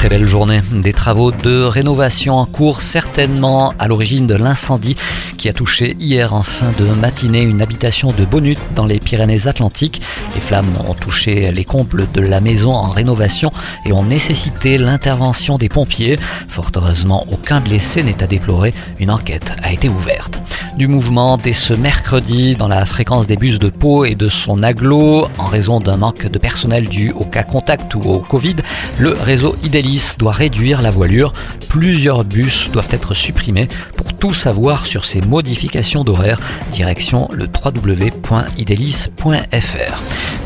Très belle journée. Des travaux de rénovation en cours, certainement à l'origine de l'incendie qui a touché hier en fin de matinée une habitation de Bonut dans les Pyrénées-Atlantiques. Les flammes ont touché les combles de la maison en rénovation et ont nécessité l'intervention des pompiers. Fort heureusement, aucun blessé n'est à déplorer. Une enquête a été ouverte du mouvement dès ce mercredi dans la fréquence des bus de Pau et de son aglo en raison d'un manque de personnel dû au cas contact ou au Covid. Le réseau Doit réduire la voilure. Plusieurs bus doivent être supprimés. Pour tout savoir sur ces modifications d'horaire, direction le www.idelis.fr.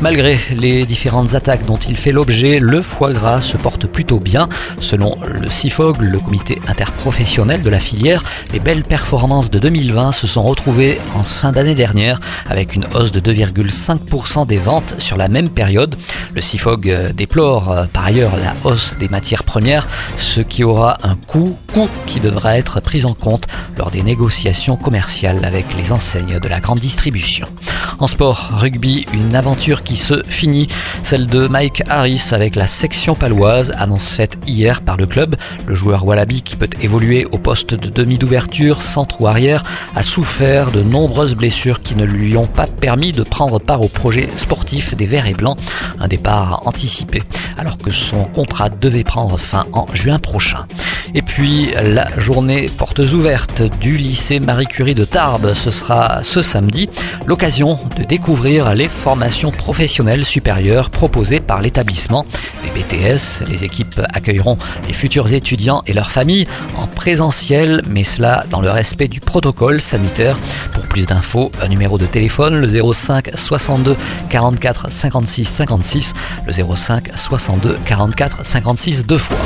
Malgré les différentes attaques dont il fait l'objet, le foie gras se porte plutôt bien. Selon le CIFOG, le comité interprofessionnel de la filière, les belles performances de 2020 se sont retrouvées en fin d'année dernière avec une hausse de 2,5% des ventes sur la même période. Le CIFOG déplore euh, par ailleurs la hausse des matières premières, ce qui aura un coût, coût qui devra être pris en compte lors des négociations commerciales avec les enseignes de la grande distribution. En sport, rugby, une aventure qui se finit, celle de Mike Harris avec la section paloise, annonce faite hier par le club. Le joueur Wallaby qui peut évoluer au poste de demi d'ouverture, centre ou arrière, a souffert de nombreuses blessures qui ne lui ont pas permis de prendre part au projet sportif des Verts et Blancs, un départ anticipé alors que son contrat devait prendre fin en juin prochain. Et puis la journée portes ouvertes du lycée Marie Curie de Tarbes, ce sera ce samedi, l'occasion de découvrir les formations professionnelles supérieures proposées par l'établissement des BTS. Les équipes accueilleront les futurs étudiants et leurs familles en présentiel, mais cela dans le respect du protocole sanitaire. Pour plus d'infos, un numéro de téléphone, le 05 62 44 56 56, le 05 62 44 56 deux fois.